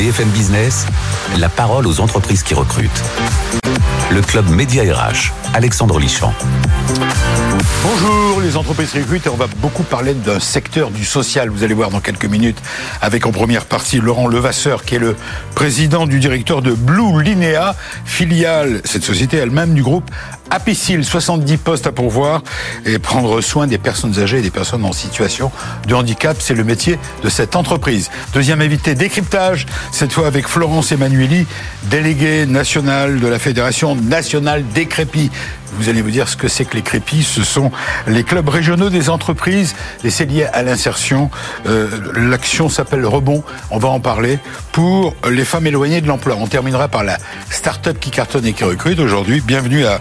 BFM Business, la parole aux entreprises qui recrutent. Le club Média RH, Alexandre Lichamp. Bonjour les entreprises recrutent on va beaucoup parler d'un secteur du social. Vous allez voir dans quelques minutes avec en première partie Laurent Levasseur qui est le président du directeur de Blue Linea, filiale, cette société elle-même du groupe Apicil, 70 postes à pourvoir et prendre soin des personnes âgées et des personnes en situation de handicap, c'est le métier de cette entreprise. Deuxième invité, décryptage, cette fois avec Florence Emmanueli, déléguée nationale de la Fédération nationale des crépis. Vous allez vous dire ce que c'est que les crépis. Ce sont les clubs régionaux des entreprises et c'est lié à l'insertion. Euh, L'action s'appelle Rebond. On va en parler pour les femmes éloignées de l'emploi. On terminera par la start-up qui cartonne et qui recrute aujourd'hui. Bienvenue à,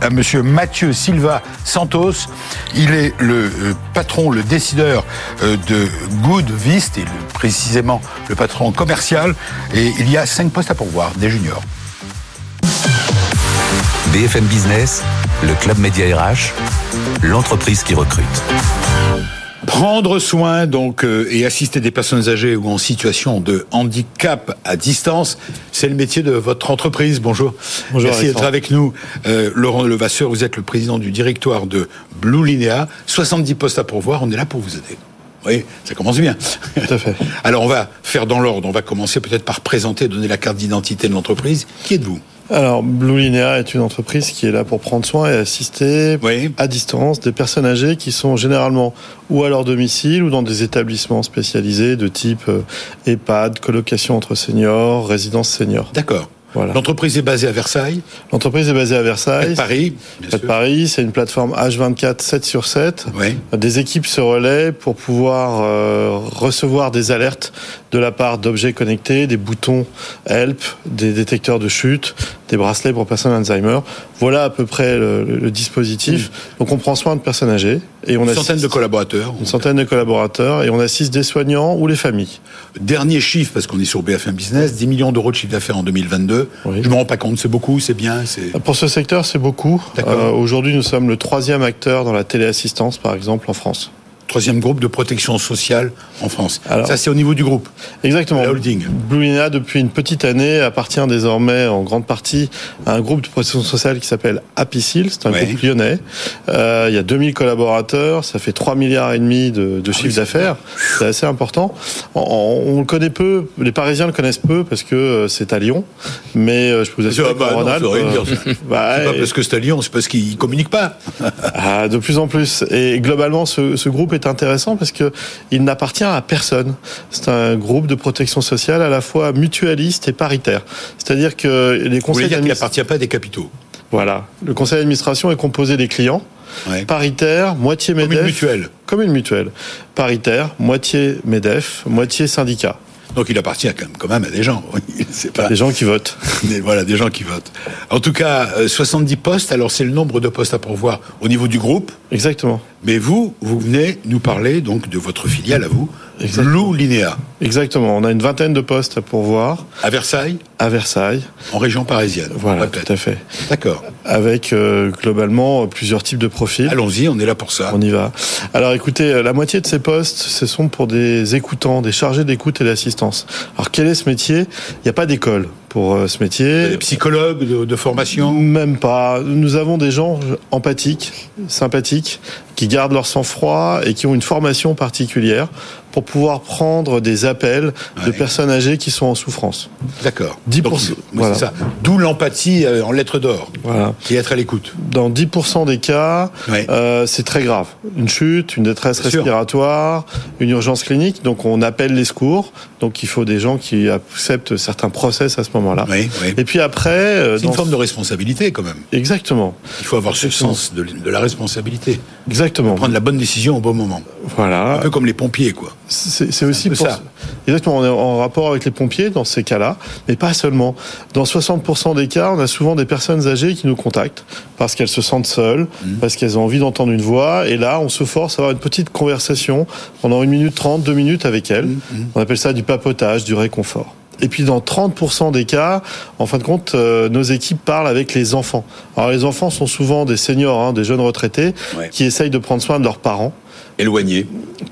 à monsieur Mathieu Silva Santos. Il est le euh, patron, le décideur euh, de Good Vist et précisément le patron commercial. Et il y a cinq postes à pourvoir, des juniors. BFM Business, le club Média RH, l'entreprise qui recrute. Prendre soin donc euh, et assister des personnes âgées ou en situation de handicap à distance, c'est le métier de votre entreprise. Bonjour. Bonjour Merci d'être avec nous. Euh, Laurent Levasseur, vous êtes le président du directoire de Blue Linea. 70 postes à pourvoir, on est là pour vous aider. Oui, ça commence bien. Tout à fait. Alors on va faire dans l'ordre. On va commencer peut-être par présenter, donner la carte d'identité de l'entreprise. Qui êtes-vous? Alors, Blue Linea est une entreprise qui est là pour prendre soin et assister Oui. à distance des personnes âgées qui sont généralement ou à leur domicile ou dans des établissements spécialisés de type euh, EHPAD, colocation entre seniors, résidence senior. D'accord. Voilà. L'entreprise est basée à Versailles, L'entreprise est basée à Versailles. à Paris. Paris, c'est une plateforme H24 7 sur 7. Oui. Des équipes se relaient pour pouvoir euh, recevoir des alertes de la part d'objets connectés, des boutons help, des détecteurs de chute, des bracelets pour personnes Alzheimer. Voilà à peu près le, le- le dispositif. Donc on prend soin de personnes âgées et on Une centaine de collaborateurs. une centaine de collaborateurs et on assiste des soignants ou les familles. Dernier chiffre, parce qu'on est sur BFM Business, 10 millions d'euros de chiffre d'affaires en 2022. Oui. Je me rends pas compte, c'est beaucoup, c'est bien. Pour ce secteur, c'est beaucoup. Euh, Aujourd'hui, nous sommes le troisième acteur dans la téléassistance, par exemple, en France. Troisième groupe de protection sociale en France. Alors- Ça, c'est au niveau du groupe. Exactement. La holding. Depuis une petite année, appartient désormais en grande partie à un groupe de protection sociale qui s'appelle Apicil. C'est un Ouais. groupe lyonnais. Euh, il y a 2000 collaborateurs, ça fait 3 milliards et demi de, de chiffre Ah c'est d'affaires. C'est assez important. On, le connaît peu, les Parisiens le connaissent peu parce que euh, c'est à Lyon. Mais euh, je peux vous assurer Ah bah non, euh, bah, C'est pas parce que c'est à Lyon, c'est parce qu'ils communiquent pas. ah, de plus en plus. Et globalement, ce, ce groupe est intéressant parce que il n'appartient à personne. C'est un groupe de protection sociale à la fois mutualiste et paritaire. C'est-à-dire que les Vous voulez conseils qu'il d'administration, n'appartient pas à des capitaux. voilà, le conseil d'administration est composé des clients. Ouais. Paritaire, moitié Comme une MEDEF. mutuelle. Comme une mutuelle. Paritaire, moitié MEDEF, moitié syndicat. Donc il appartient quand même, quand même à des gens. Pas Des gens qui votent. des- voilà, des gens qui votent. En tout cas, euh, 70 postes, alors c'est le nombre de postes à pourvoir au niveau du groupe. Exactement. Mais vous, vous venez nous parler donc de votre filiale à vous, Exactement. Blue Linea, Exactement. On a une vingtaine de postes à pourvoir à Versailles, à Versailles. en région parisienne. Voilà, tout à fait. D'accord. Avec euh, globalement plusieurs types de profils. Allons-y, on est là pour ça. On y va. Alors écoutez, euh, la moitié de ces postes, ce sont pour des écoutants, des chargés d'écoute et d'assistance. Alors quel est ce métier? Il n'y a pas d'école pour euh, ce métier. Des psychologues de, de formation? Même pas. Nous avons des gens empathiques, sympathiques, qui gardent leur sang-froid et qui ont une formation particulière pour pouvoir prendre des appels de Ouais. personnes âgées qui sont en souffrance. D'accord. 10%, Donc, voilà. ça. D'où l'empathie euh, en lettres d'or, Voilà. qui est être à l'écoute. Dans 10% des cas, Ouais. euh, c'est très grave. Une chute, une détresse Bien sûr. respiratoire, une urgence clinique. Donc on appelle les secours. Donc il faut des gens qui acceptent certains process à ce moment-là. Oui, oui. Et puis après, euh, C'est une forme de responsabilité quand même. exactement, Il faut avoir ce sens de, de la responsabilité. Exactement. Prendre la bonne décision au bon moment. Voilà. Un peu comme les pompiers, quoi. C'est aussi pour ça. exactement. On est en rapport avec les pompiers dans ces cas-là, mais pas seulement. Dans 60% des cas, on a souvent des personnes âgées qui nous contactent parce qu'elles se sentent seules, Mmh. parce qu'elles ont envie d'entendre une voix, et là, on se force à avoir une petite conversation pendant une minute trente, deux minutes avec elles. Mmh, On appelle ça du papotage, du réconfort. Et puis dans 30% des cas, en fin de compte, euh, nos équipes parlent avec les enfants. Alors les enfants sont souvent des seniors, hein, des jeunes retraités, Ouais. qui essayent de prendre soin de leurs parents éloigné.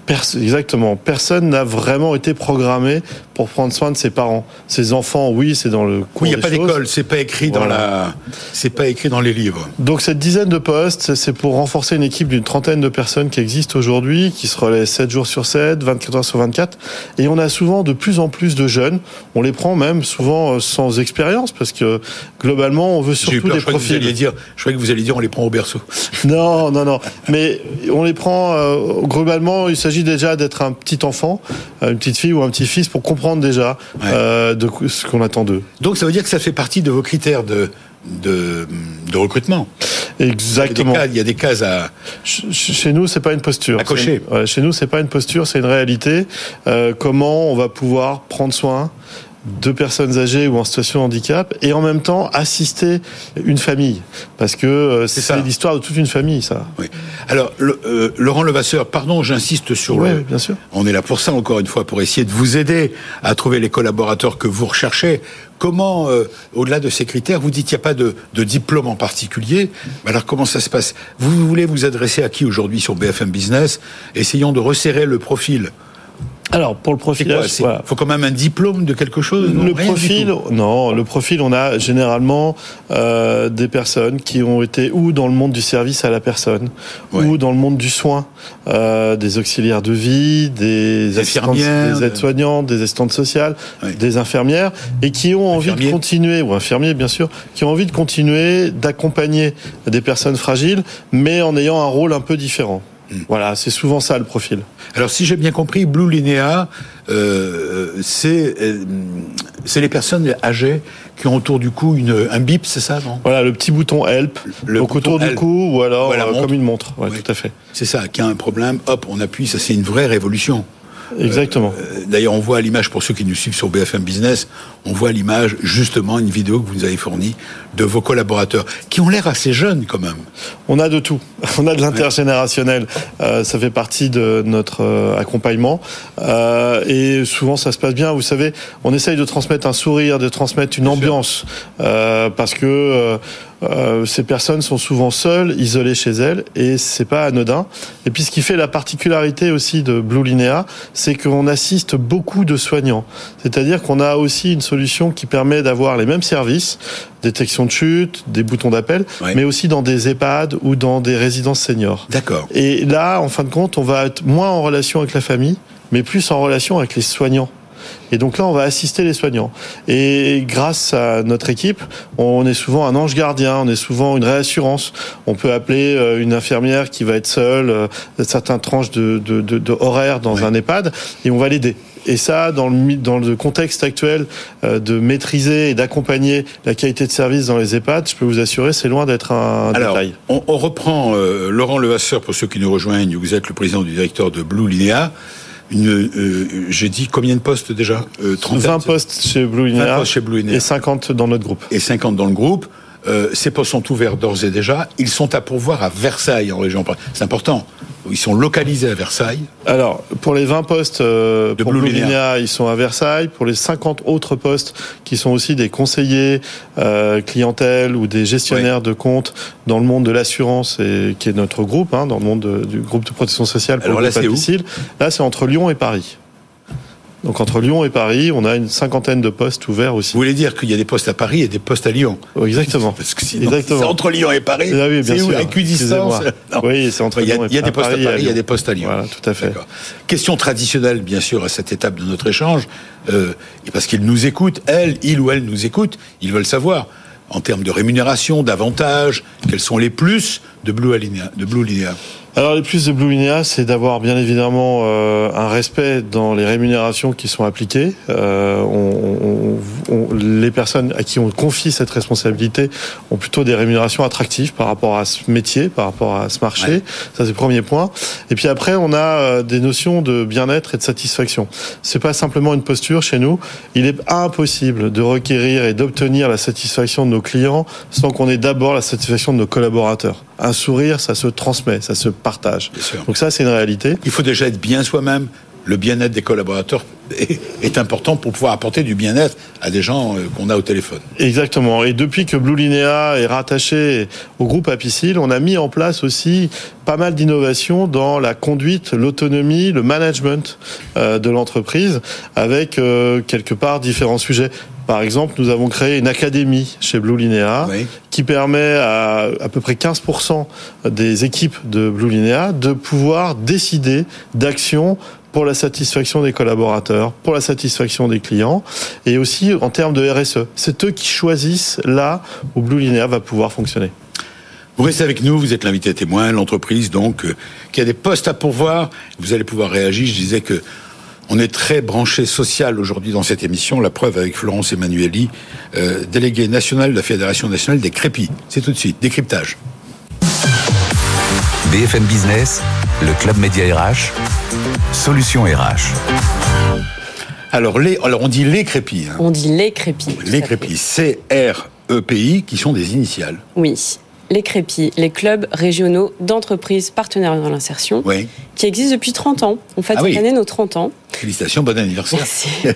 exactement. Personne n'a vraiment été programmé pour prendre soin de ses parents. Ses enfants, oui, c'est dans le Oui, il n'y a pas d'école, c'est pas écrit dans la, c'est pas écrit dans les livres. Donc cette dizaine de postes, c'est pour renforcer une équipe d'une trentaine de personnes qui existent aujourd'hui, qui se relaient 7 jours sur 7, 24 heures sur 24. Et on a souvent de plus en plus de jeunes. On les prend même souvent euh, sans expérience parce que globalement, on veut surtout des profils. je croyais que vous alliez dire on les prend au berceau. Non, non, non. Mais on les prend euh, globalement. Il s'agit déjà d'être un petit enfant, une petite fille ou un petit fils pour comprendre déjà euh, de ce qu'on attend d'eux. Donc ça veut dire que ça fait partie de vos critères de de, de recrutement. Exactement. Il y a des cases, à. Chez nous, c'est pas une posture. À cocher. chez nous, c'est pas une posture, c'est une réalité. Euh, comment on va pouvoir prendre soin de personnes âgées ou en situation de handicap et en même temps assister une famille parce que euh, c'est l'histoire de toute une famille ça. Oui. Alors le, euh, Laurent Levasseur, pardon, j'insiste sur oui, le bien sûr. On est là pour ça encore une fois pour essayer de vous aider à trouver les collaborateurs que vous recherchez. Comment, euh, au-delà de ces critères, vous dites qu'il n'y a pas de, de, diplôme en particulier. Alors comment ça se passe? Vous voulez vous adresser à qui aujourd'hui sur BFM Business? Essayons de resserrer le profil. Alors pour le profil, il faut quand même un diplôme de quelque chose. le profil, non, le profil, on a généralement euh, des personnes qui ont été ou dans le monde du service à la personne, ou dans le monde du soin, euh, des auxiliaires de vie, des des aides-soignantes, des assistantes sociales, des infirmières, et qui ont envie de continuer, ou infirmiers bien sûr, qui ont envie de continuer d'accompagner des personnes fragiles, mais en ayant un rôle un peu différent. Voilà, c'est souvent ça le profil. Alors si j'ai bien compris, Blue Linéa, euh, c'est euh, c'est les personnes âgées qui ont autour du cou une, un bip, c'est ça, non? Voilà, le petit bouton help, le donc autour du cou ou alors euh, comme une montre. Ouais, tout à fait. C'est ça, qui a un problème, hop, on appuie, ça c'est une vraie révolution. Exactement. Euh, d'ailleurs, on voit l'image, pour ceux qui nous suivent sur BFM Business, on voit l'image, justement, une vidéo que vous nous avez fournie de vos collaborateurs, qui ont l'air assez jeunes quand même. On a de tout. On a de l'intergénérationnel. Euh, ça fait partie de notre euh, accompagnement. Euh, et souvent, ça se passe bien. Vous savez, on essaye de transmettre un sourire, de transmettre une ambiance. Euh, parce que euh, ces personnes sont souvent seules, isolées chez elles, et c'est pas anodin. Et puis ce qui fait la particularité aussi de Blue Linea, c'est qu'on assiste beaucoup de soignants. C'est-à-dire qu'on a aussi une solution qui permet d'avoir les mêmes services, détection de chute, des boutons d'appel, mais aussi dans des EHPAD ou dans des résidences seniors. D'accord. Et là, en fin de compte, on va être moins en relation avec la famille, mais plus en relation avec les soignants. Et donc là, on va assister les soignants. Et grâce à notre équipe, on est souvent un ange gardien, on est souvent une réassurance. On peut appeler euh, une infirmière qui va être seule, euh, certains tranches de, de, de, horaires dans un EHPAD, et on va l'aider. Et ça, dans le, dans le contexte actuel euh, de maîtriser et d'accompagner la qualité de service dans les EHPAD, je peux vous assurer, c'est loin d'être un Alors, détail. On, on reprend Laurent Levasseur, pour ceux qui nous rejoignent. Vous êtes le président du directeur de Blue Linea une, euh, j'ai dit combien de postes déjà? Euh, 20 postes chez Blue chez Blue et 50 dans notre groupe. Et 50 dans le groupe. Euh, ces postes sont ouverts d'ores et déjà. Ils sont à pourvoir à Versailles, en région. C'est important. Ils sont localisés à Versailles. Alors, pour les 20 postes euh, de pour Blue ils sont à Versailles. Pour les 50 autres postes, qui sont aussi des conseillers euh, clientèle ou des gestionnaires de comptes dans le monde de l'assurance, et qui est notre groupe, hein, dans le monde du groupe de protection sociale pour Alors là, c'est Là, c'est entre Lyon et Paris. Donc entre Lyon et Paris, on a une cinquantaine de postes ouverts aussi. Vous voulez dire qu'il y a des postes à Paris et des postes à Lyon oh, Exactement. Parce que sinon, entre Lyon et Paris. Ah oui, c'est sûr. équidistance Oui, c'est entre Lyon et Paris. Il y a des postes à Paris, il y a des postes à Lyon. Voilà, tout à fait. Question traditionnelle, bien sûr, à cette étape de notre échange, euh, parce qu'ils nous écoutent, elle, il ou elle nous écoute, ils veulent savoir en termes de rémunération, d'avantages, quels sont les plus de Blue Linea, de Blue Linea? Alors les plus de Blue Linea, c'est d'avoir bien évidemment euh, un respect dans les rémunérations qui sont appliquées. Euh, on, on, les personnes à qui on confie cette responsabilité ont plutôt des rémunérations attractives par rapport à ce métier, par rapport à ce marché. Ça c'est le premier point. Et puis après, on a euh, des notions de bien-être et de satisfaction. C'est pas simplement une posture chez nous. Il est impossible de requérir et d'obtenir la satisfaction de nos clients sans qu'on ait d'abord la satisfaction de nos collaborateurs. Un sourire, ça se transmet, ça se partage. Donc ça, c'est une réalité. Il faut déjà être bien soi-même le bien-être des collaborateurs est, important pour pouvoir apporter du bien-être à des gens euh, qu'on a au téléphone. Exactement. Et depuis que Blue Linea est rattaché au groupe Apicil, on a mis en place aussi pas mal d'innovations dans la conduite, l'autonomie, le management euh, de l'entreprise, avec euh, quelque part différents sujets. Par exemple, nous avons créé une académie chez Blue Linea qui permet à à peu près 15% des équipes de Blue Linea de pouvoir décider d'actions pour la satisfaction des collaborateurs, pour la satisfaction des clients, et aussi en termes de RSE. C'est eux qui choisissent là où Blue Linéa va pouvoir fonctionner. Vous restez avec nous, vous êtes l'invité témoin, l'entreprise donc euh, qui a des postes à pourvoir. Vous allez pouvoir réagir. Je disais que on est très branché social aujourd'hui dans cette émission. La preuve avec Florence Emmanueli, euh, déléguée nationale de la Fédération nationale des crépis. C'est tout de suite décryptage. BFM Business, le club média RH, Solution RH. Alors, les, alors on dit les crépis. Hein. On dit les crépis. Les crépis, C-R-E-P-I, qui sont des initiales. Oui les crépis, les clubs régionaux d'entreprises partenaires dans l'insertion, qui existent depuis 30 ans. On fait ah cette année nos 30 ans. Félicitations, bon anniversaire.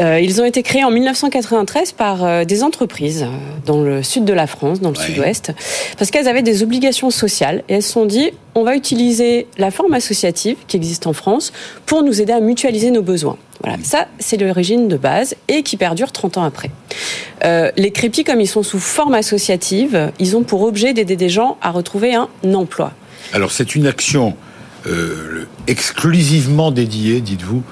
Euh, ils ont été créés en 1993 par euh, des entreprises euh, dans le sud de la France, dans le sud-ouest, parce qu'elles avaient des obligations sociales et elles se sont dit on va utiliser la forme associative qui existe en France pour nous aider à mutualiser nos besoins. Voilà, ça c'est l'origine de base et qui perdure 30 ans après. les crépis, comme ils sont sous forme associative, ils ont pour objet d'aider des gens à retrouver un emploi. Alors c'est une action euh, exclusivement dédié, dites-vous,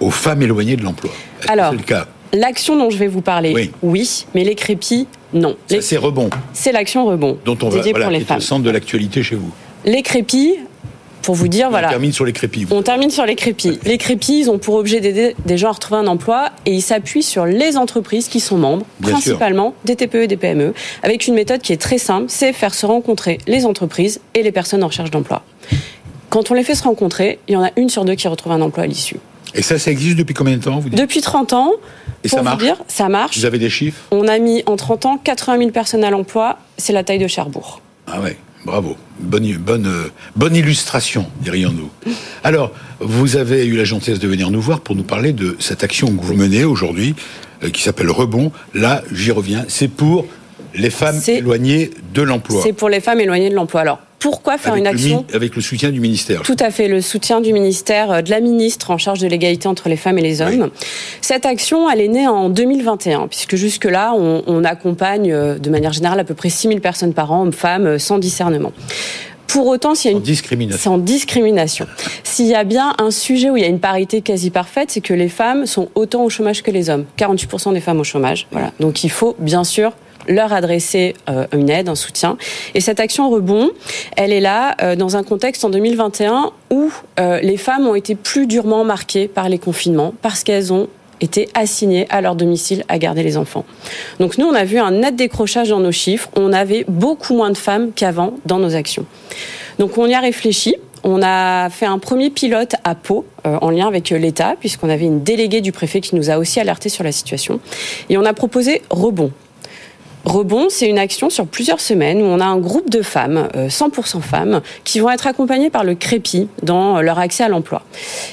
aux femmes éloignées de l'emploi. Alors, le cas? L'action dont je vais vous parler, oui, mais les crépis, non. c'est rebond. C'est l'action rebond. Dont on va, voilà, pour les femmes. le centre de l'actualité chez vous. Les crépis, pour vous dire, voilà. On termine sur les crépis. On termine sur les crépis. Les crépis, ils ont pour objet d'aider des gens à retrouver un emploi et ils s'appuient sur les entreprises qui sont membres, principalement des TPE et des PME, avec une méthode qui est très simple, c'est faire se rencontrer les entreprises et les personnes en recherche d'emploi. Quand on les fait se rencontrer, il y en a une sur deux qui retrouve un emploi à l'issue. Et ça, ça existe depuis combien de temps vous Depuis 30 ans. Et ça marche? dire, Ça marche. Vous avez des chiffres? On a mis en 30 ans 80 000 personnes à l'emploi. C'est la taille de Cherbourg. Ah ouais, bravo. Bonne, bonne, bonne illustration, dirions-nous. Alors, vous avez eu la gentillesse de venir nous voir pour nous parler de cette action que vous menez aujourd'hui, euh, qui s'appelle Rebond. Là, j'y reviens. C'est pour les femmes éloignées de l'emploi. C'est pour les femmes éloignées de l'emploi. Alors, pourquoi faire une action Avec le soutien du ministère. Tout à fait, le soutien du ministère, euh, de la ministre en charge de l'égalité entre les femmes et les hommes. Cette action, elle est née en 2021, puisque jusque-là, on, accompagne euh, de manière générale à peu près 6000 personnes par an, hommes, femmes, euh, sans discernement. Pour autant, s'il y a une discrimination, en discrimination. S'il y a bien un sujet où il y a une parité quasi parfaite, c'est que les femmes sont autant au chômage que les hommes. 48% des femmes au chômage. Voilà. Donc il faut bien sûr leur adresser euh, une aide, un soutien. Et cette action rebond, elle est là euh, dans un contexte en 2021 où euh, les femmes ont été plus durement marquées par les confinements parce qu'elles ont été assignées à leur domicile à garder les enfants. Donc nous, on a vu un net décrochage dans nos chiffres. On avait beaucoup moins de femmes qu'avant dans nos actions. Donc on y a réfléchi. On a fait un premier pilote à Pau, en lien avec l'État, puisqu'on avait une déléguée du préfet qui nous a aussi alerté sur la situation. Et on a proposé Rebond. Rebond, c'est une action sur plusieurs semaines où on a un groupe de femmes, 100% euh, femmes, qui vont être accompagnées par le Crépi dans euh, leur accès à l'emploi.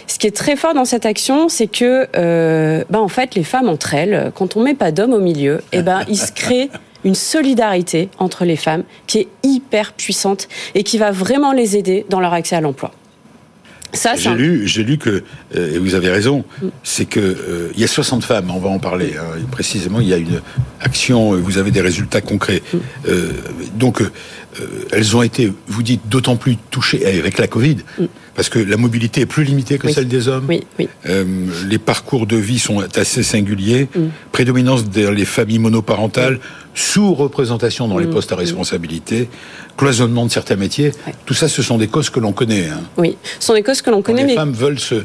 Ce qui est très fort dans cette action, c'est que, euh, ben en fait, les femmes entre elles, quand on met pas d'hommes au milieu, eh ben il se crée une solidarité entre les femmes qui est hyper puissante et qui va vraiment les aider dans leur accès à l'emploi. J'ai lu, j'ai lu que, euh, et vous avez raison, mm. c'est que euh, il y a 60 femmes, on va en parler. Hein, précisément, il y a une action, euh, vous avez des résultats concrets. Mm. donc, elles ont été, vous dites, d'autant plus touchées avec la Covid, mm. parce que la mobilité est plus limitée que celle des hommes. Oui, oui. les parcours de vie sont assez singuliers. Prédominance des les familles monoparentales, sous-représentation dans les postes à responsabilité cloisonnement de certains métiers. Tout ça, ce sont des causes que l'on connaît. Hein. Oui, ce sont des causes que l'on connaît. les femmes veulent se,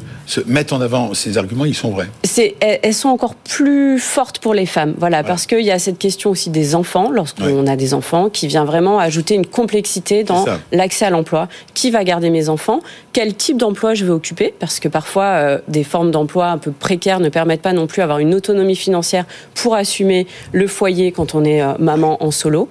mettre en avant ces arguments, ils sont vrais. elles sont encore plus fortes pour les femmes, voilà, parce qu'il y a cette question aussi des enfants, lorsqu'on a des enfants, qui vient vraiment ajouter une complexité dans l'accès à l'emploi. Qui va garder mes enfants? Quel type d'emploi je vais occuper, parce que parfois euh, des formes d'emploi un peu précaires ne permettent pas non plus d'avoir une autonomie financière pour assumer le foyer quand on est maman en solo.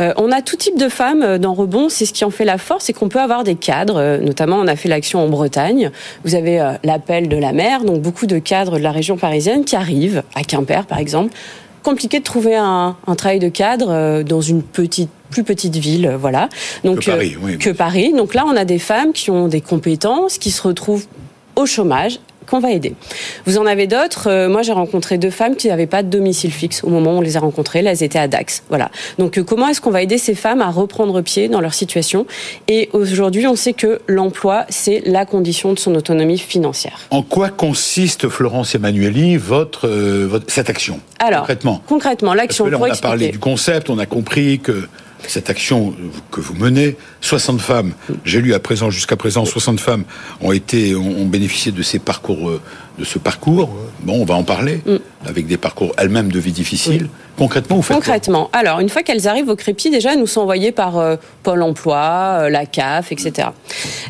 Euh, on a tout type de femmes dans Rebond, c'est ce qui en fait la force, c'est qu'on peut avoir des cadres, notamment on a fait l'action en Bretagne, vous avez l'appel de la mer, donc beaucoup de cadres de la région parisienne qui arrivent, à Quimper par exemple, compliqué de trouver un, un travail de cadre dans une petite plus petite ville, euh, voilà. Donc que Paris, euh, que Paris. Donc là, on a des femmes qui ont des compétences, qui se retrouvent au chômage qu'on va aider. Vous en avez d'autres. Euh, moi, j'ai rencontré deux femmes qui n'avaient pas de domicile fixe au moment où on les a rencontrées. elles étaient à Dax. Voilà. Donc, comment est-ce qu'on va aider ces femmes à reprendre pied dans leur situation? Et aujourd'hui, on sait que l'emploi, c'est la condition de son autonomie financière. En quoi consiste, Florence Emmanueli, votre, votre cette action Alors, concrètement, concrètement, l'action. On a parlé du concept, on a compris que cette action que vous menez, 60 femmes, j'ai lu à présent, jusqu'à présent, 60 femmes ont été, ont, bénéficié de ces parcours, euh, de ce parcours. Bon, on va en parler, mm. avec des parcours elles-mêmes de vie difficile. Concrètement, vous faites Concrètement, alors une fois qu'elles arrivent au crépi, déjà, elles nous sont envoyées par euh, Pôle Emploi, euh, la CAF, etc.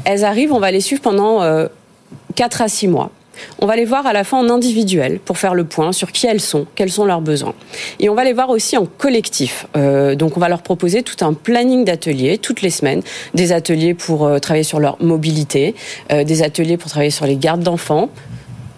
Elles arrivent, on va les suivre pendant 4 à 6 mois. On va les voir à la fois en individuel pour faire le point sur qui elles sont, quels sont leurs besoins. Et on va les voir aussi en collectif. Euh, donc on va leur proposer tout un planning d'ateliers toutes les semaines, des ateliers pour euh, travailler sur leur mobilité, euh, des ateliers pour travailler sur les gardes d'enfants,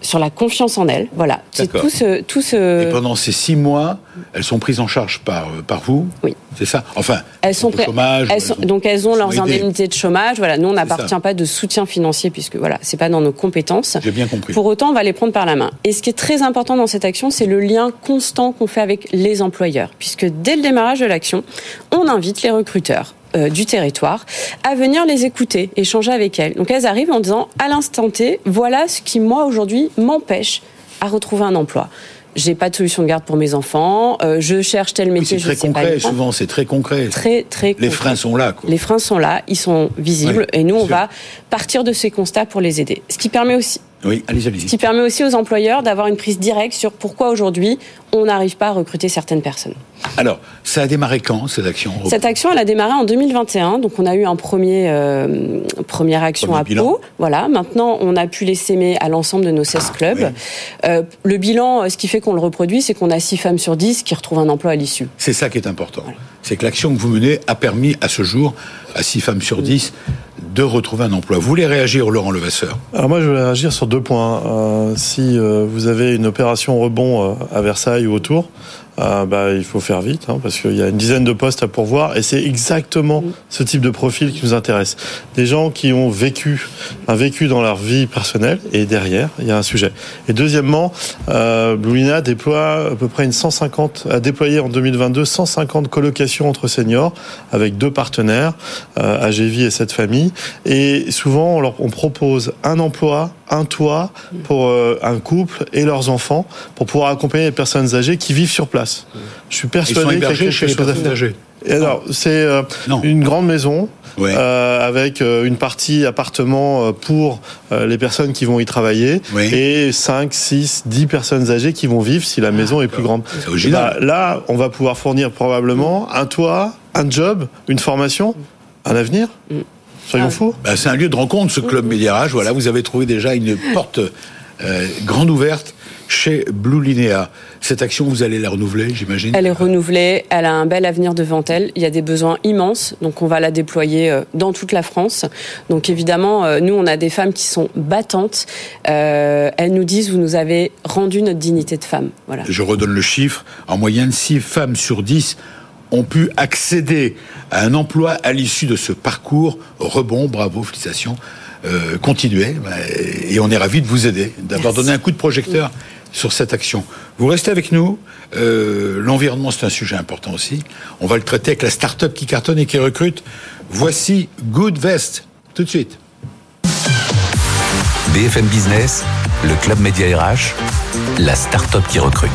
sur la confiance en elles. Voilà. C'est tout ce, tout ce. Et pendant ces six mois, elles sont prises en charge par, euh, par vous Oui. C'est ça? Enfin, elles sont au chômage. donc elles ont leurs indemnités de chômage. Voilà, nous on n'appartient pas de soutien financier puisque voilà, c'est pas dans nos compétences. J'ai bien compris. Pour autant, on va les prendre par la main. Et ce qui est très important dans cette action, c'est le lien constant qu'on fait avec les employeurs, puisque dès le démarrage de l'action, on invite les recruteurs euh, du territoire à venir les écouter, échanger avec elles. Donc elles arrivent en disant à l'instant T, voilà ce qui moi aujourd'hui m'empêche à retrouver un emploi j'ai pas de solution de garde pour mes enfants, euh, je cherche tel métier, oui, c'est très concret, souvent c'est très concret. Très très Les freins sont là quoi. Les freins sont là, ils sont visibles et nous on va partir de ces constats pour les aider. Ce qui permet aussi oui, allez, allez. Ce qui permet aussi aux employeurs d'avoir une prise directe sur pourquoi aujourd'hui on n'arrive pas à recruter certaines personnes. Alors, ça a démarré quand cette action Cette action, elle a démarré en 2021. Donc, on a eu un premier euh, première action à Pau. Voilà. Maintenant, on a pu les s'aimer à l'ensemble de nos 16 ah, clubs. Euh, le bilan, euh, ce qui fait qu'on le reproduit, c'est qu'on a 6 femmes sur 10 qui retrouvent un emploi à l'issue. C'est ça qui est important. C'est que l'action que vous menez a permis à ce jour à 6 femmes sur 10 de retrouver un emploi. Vous voulez réagir, Laurent Levasseur Alors moi, je voulais réagir sur deux points. Euh, si euh, vous avez une opération rebond euh, à Versailles ou autour, euh, bah, il faut faire vite, hein, parce qu'il y a une dizaine de postes à pourvoir, et c'est exactement ce type de profil qui nous intéresse. Des gens qui ont vécu, un vécu dans leur vie personnelle, et derrière, il y a un sujet. Et deuxièmement, euh, Blue déploie à peu près une 150, a déployé en 2022 150 colocations entre seniors, avec deux partenaires, euh, AGV et cette famille, et souvent on, leur, on propose un emploi, un toit pour euh, un couple et leurs enfants pour pouvoir accompagner les personnes âgées qui vivent sur place. Je suis persuadé qu'il y a quelque chose à faire. Et alors, c'est euh, une grande maison euh, avec une partie appartement pour les personnes qui vont y travailler et 5, 6, 10 personnes âgées qui vont vivre si la maison est plus grande. Bah, là, on va pouvoir fournir probablement un toit, un job, une formation, un avenir. Soyons ah. fous. Bah, c'est un lieu de rencontre, ce club Médiarage. Voilà, vous avez trouvé déjà une porte euh, grande ouverte chez Blue Linéa. Cette action, vous allez la renouveler, j'imagine Elle est renouvelée, elle a un bel avenir devant elle. Il y a des besoins immenses, donc on va la déployer euh, dans toute la France. Donc évidemment, euh, nous, on a des femmes qui sont battantes. elles nous disent, vous nous avez rendu notre dignité de femme. Voilà. Je redonne le chiffre. En moyenne, 6 femmes sur 10 ont pu accéder à un emploi à l'issue de ce parcours. Rebond, bravo, félicitations. Euh, continuez et on est ravis de vous aider, d'avoir donné un coup de projecteur sur cette action. Vous restez avec nous. Euh, L'environnement, c'est un sujet important aussi. On va le traiter avec la start-up qui cartonne et qui recrute. Voici Good Vest, tout de suite. BFM Business, le club média RH, la start-up qui recrute.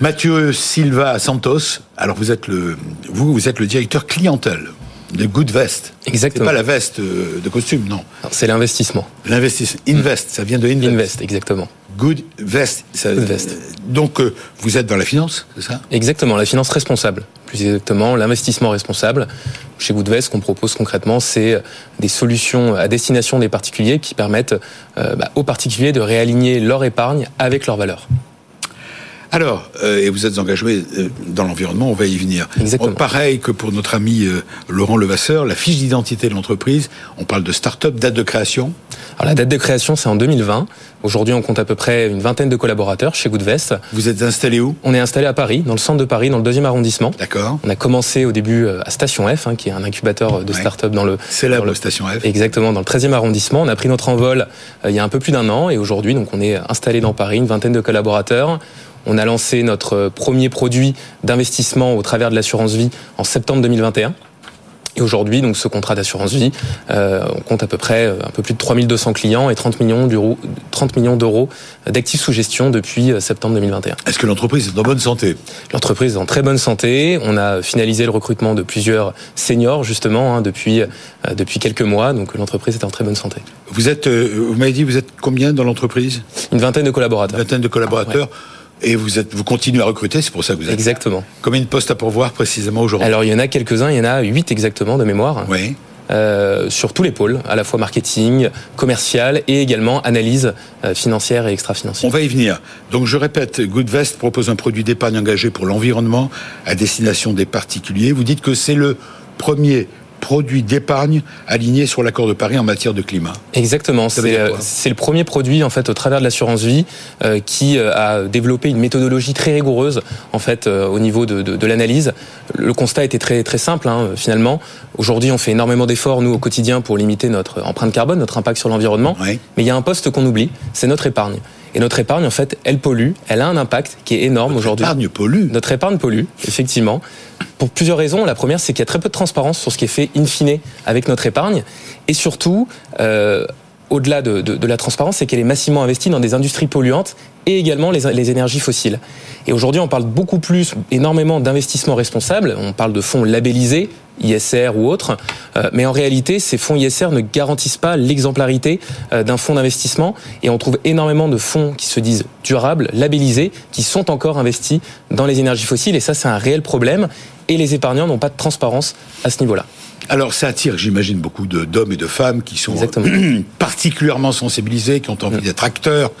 Mathieu Silva Santos, alors vous êtes le, vous, vous êtes le directeur clientèle de Good Vest. Exactement. C'est pas la veste euh, de costume, non. C'est l'investissement. L'investissement. Invest, ça vient de invest. Invest, exactement. Good Vest. donc, euh, vous êtes dans la finance, c'est ça? Exactement, la finance responsable. Plus exactement, l'investissement responsable. Chez Goodvest, ce qu'on propose concrètement, c'est des solutions à destination des particuliers qui permettent bah, aux particuliers de réaligner leur épargne avec leurs valeurs. Alors, euh, et vous êtes engagé euh, dans l'environnement, on va y venir. Exactement. pareil que pour notre ami euh, Laurent Levasseur, la fiche d'identité de l'entreprise, on parle de start-up, date de création Alors la date de création, c'est en 2020. Aujourd'hui, on compte à peu près une vingtaine de collaborateurs chez Goodvest. Vous êtes installé où? On est installé à Paris, dans le centre de Paris, dans le deuxième arrondissement. D'accord. On a commencé au début à Station F, hein, qui est un incubateur de start-up dans le... C'est la Station F. Exactement, dans le 13e arrondissement. On a pris notre envol il y a un peu plus d'un an et aujourd'hui, donc on est installé dans Paris, une vingtaine de collaborateurs. On a lancé notre premier produit d'investissement au travers de l'assurance vie en septembre 2021. Et aujourd'hui, donc ce contrat d'assurance vie, euh, on compte à peu près euh, un peu plus de 3200 clients et 30 millions d'euros, 30 millions d'euros d'actifs sous gestion depuis euh, septembre 2021. Est-ce que l'entreprise est en bonne santé? L'entreprise est en très bonne santé. On a finalisé le recrutement de plusieurs seniors justement hein, depuis depuis quelques mois, donc l'entreprise est en très bonne santé. Vous êtes, vous m'avez dit, vous êtes combien dans l'entreprise? Une vingtaine de collaborateurs. Une vingtaine de collaborateurs. Et vous êtes, vous continuez à recruter, c'est pour ça que vous êtes. Exactement. Combien de postes à pourvoir précisément aujourd'hui Alors il y en a quelques-uns, il y en a huit exactement de mémoire. Oui. Euh, sur tous les pôles, à la fois marketing, commercial et également analyse euh, financière et extra-financière. On va y venir. Donc je répète, Goodvest propose un produit d'épargne engagé pour l'environnement à destination des particuliers. Vous dites que c'est le premier produit d'épargne aligné sur l'accord de Paris en matière de climat. Exactement. Euh, c'est le premier produit en fait au travers de l'assurance vie euh, qui euh, a développé une méthodologie très rigoureuse en fait au niveau de, de, de l'analyse. Le constat était très très simple hein, finalement. Aujourd'hui, on fait énormément d'efforts nous au quotidien pour limiter notre empreinte carbone, notre impact sur l'environnement. Mais il y a un poste qu'on oublie, c'est notre épargne. Et notre épargne, en fait, elle pollue, elle a un impact qui est énorme aujourd'hui. Notre épargne pollue Notre épargne pollue, effectivement. Pour plusieurs raisons. La première, c'est qu'il y a très peu de transparence sur ce qui est fait in fine avec notre épargne. Et surtout, euh, au-delà de, de, de, la transparence, c'est qu'elle est massivement investie dans des industries polluantes et également les, les énergies fossiles. Et aujourd'hui, on parle beaucoup plus, énormément d'investissements responsables. On parle de fonds labellisés, ISR ou autres. Euh, mais en réalité, ces fonds ISR ne garantissent pas l'exemplarité euh, d'un fonds d'investissement. Et on trouve énormément de fonds qui se disent durables, labellisés, qui sont encore investis dans les énergies fossiles. Et ça, c'est un réel problème. Et les épargnants n'ont pas de transparence à ce niveau-là. Alors ça attire, j'imagine, beaucoup d'hommes et de femmes qui sont particulièrement sensibilisés, qui ont envie d'être acteurs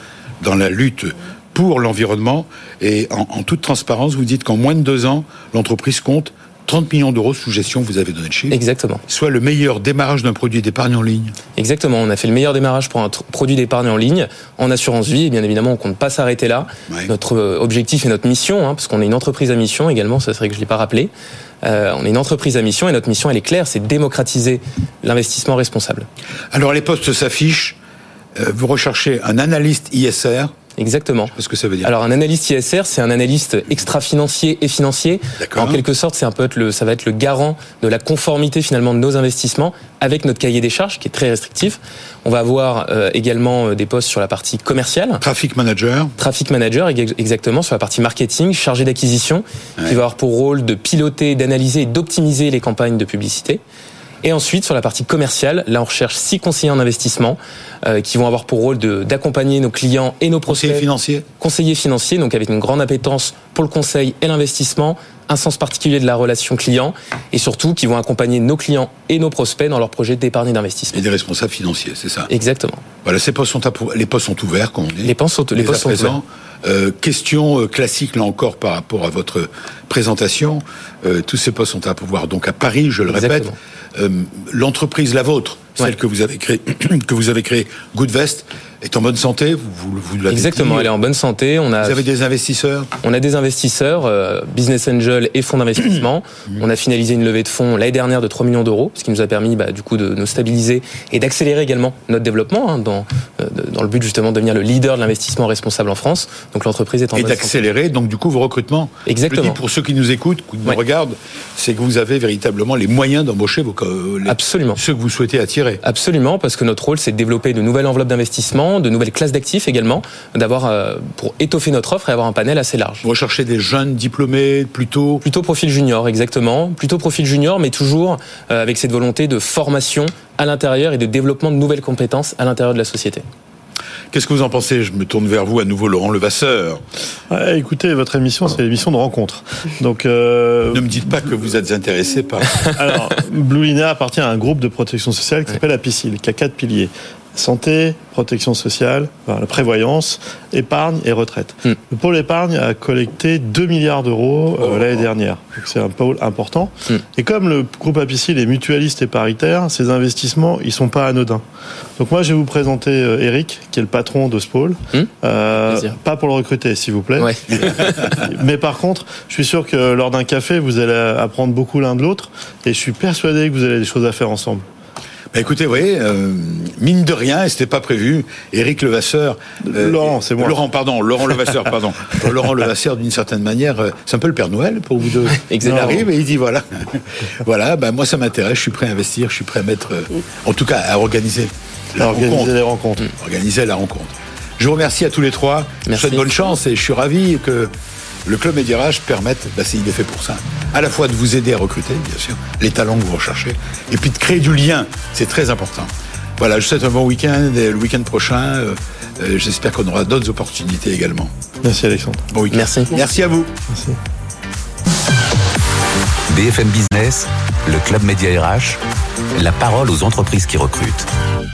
dans la lutte pour l'environnement. Et en, en, toute transparence, vous dites qu'en moins de deux ans, l'entreprise compte 30 millions d'euros sous gestion, vous avez donné le chiffre. Exactement. Soit le meilleur démarrage d'un produit d'épargne en ligne. Exactement. On a fait le meilleur démarrage pour un produit d'épargne en ligne en assurance vie. Et bien évidemment, on compte pas s'arrêter là. Ouais. Notre objectif et notre mission, hein, parce qu'on est une entreprise à mission également, ça serait que je l'ai pas rappelé. Euh, on est une entreprise à mission et notre mission, elle est claire, c'est démocratiser l'investissement responsable. Alors les postes s'affichent. Euh, vous recherchez un analyste ISR. Exactement. Parce que ça veut dire. Alors un analyste ISR, c'est un analyste extra-financier et financier. En quelque sorte, c'est un peu le, ça va être le garant de la conformité finalement de nos investissements avec notre cahier des charges qui est très restrictif. On va avoir euh, également des postes sur la partie commerciale. Traffic manager. Traffic manager, exactement, sur la partie marketing, chargé d'acquisition, ouais. qui va avoir pour rôle de piloter, d'analyser et d'optimiser les campagnes de publicité. Et ensuite, sur la partie commerciale, là, on recherche six conseillers en investissement euh, qui vont avoir pour rôle d'accompagner nos clients et nos prospects. Conseillers financiers Conseillers financiers, donc avec une grande appétence pour le conseil et l'investissement, un sens particulier de la relation client et surtout qui vont accompagner nos clients et nos prospects dans leurs projets d'épargne et d'investissement. Et des responsables financiers, c'est ça? Exactement. Voilà, ces postes sont à, les postes sont ouverts, comme on dit. Les postes sont, les postes sont ouverts. Euh, question euh, classique là encore par rapport à votre présentation. Euh, tous ces postes sont à pouvoir donc à Paris, je le Exactement. répète. L'entreprise la vôtre, celle Ouais. que vous avez créée, que vous avez créée, Goodvest, est en bonne santé. Vous, vous, vous l'avez Exactement, dit. elle est en bonne santé. On a, Vous avez des investisseurs? on a des investisseurs, euh, business angel et fonds d'investissement. on a finalisé une levée de fonds l'année dernière de 3 millions d'euros, ce qui nous a permis bah, du coup de nous stabiliser et d'accélérer également notre développement hein, dans, euh, dans le but justement de devenir le leader de l'investissement responsable en France. Donc l'entreprise est en et bonne santé. d'accélérer donc du coup vos recrutements. Exactement. Je dis pour ceux qui nous écoutent, qui nous Ouais. regardent, c'est que vous avez véritablement les moyens d'embaucher vos les- Absolument. ceux que vous souhaitez attirer. Absolument, parce que notre rôle, c'est de développer de nouvelles enveloppes d'investissement, de nouvelles classes d'actifs également, d'avoir euh, pour étoffer notre offre et avoir un panel assez large. Vous recherchez des jeunes diplômés plutôt. Plutôt profil junior, exactement. Plutôt profil junior, mais toujours euh, avec cette volonté de formation à l'intérieur et de développement de nouvelles compétences à l'intérieur de la société. Qu'est-ce que vous en pensez? Je me tourne vers vous à nouveau, Laurent Levasseur. Ouais, écoutez, votre émission, c'est l'émission de rencontre. Donc, euh... ne me dites pas que vous êtes intéressé par. Alors, Blue Linea appartient à un groupe de protection sociale qui s'appelle APICIL, qui a quatre piliers santé, protection sociale, la prévoyance, épargne et retraite. Mm. Le pôle épargne a collecté 2 milliards d'euros euh, oh. l'année dernière. C'est un pôle important. Mm. Et comme le groupe Apicil est mutualiste et paritaire, ces investissements, ils sont pas anodins. Donc moi, je vais vous présenter euh, Eric, qui est le patron de ce pôle. Mm. Euh, pas pour le recruter, s'il vous plaît. Ouais. Mais par contre, je suis sûr que lors d'un café, vous allez apprendre beaucoup l'un de l'autre. Et je suis persuadé que vous avez des choses à faire ensemble. Bah, écoutez, vous voyez, euh, mine de rien, et c'était pas prévu, Éric Levasseur... Euh, Laurent, c'est moi. Laurent, pardon, Laurent Levasseur, pardon. Laurent Levasseur, d'une certaine manière, euh, c'est un peu le Père Noël pour vous deux. Il arrive et il dit, voilà, voilà, ben moi ça m'intéresse, je suis prêt à investir, je suis prêt à mettre, en tout cas, à organiser la organiser rencontre. les rencontres. Organiser la rencontre. Je vous remercie à tous les trois. Merci. Je vous souhaite bonne chance et je suis ravi que le club Médirage permette, bah, il est fait pour ça, à la fois de vous aider à recruter, bien sûr, les talents que vous recherchez, et puis de créer du lien, c'est très important. Voilà, je vous souhaite un bon week-end et le week-end prochain, euh, euh, j'espère qu'on aura d'autres opportunités également. Merci Alexandre. Bon week-end. Merci. Merci à vous. Merci. BFM Business, le club Média RH, la parole aux entreprises qui recrutent.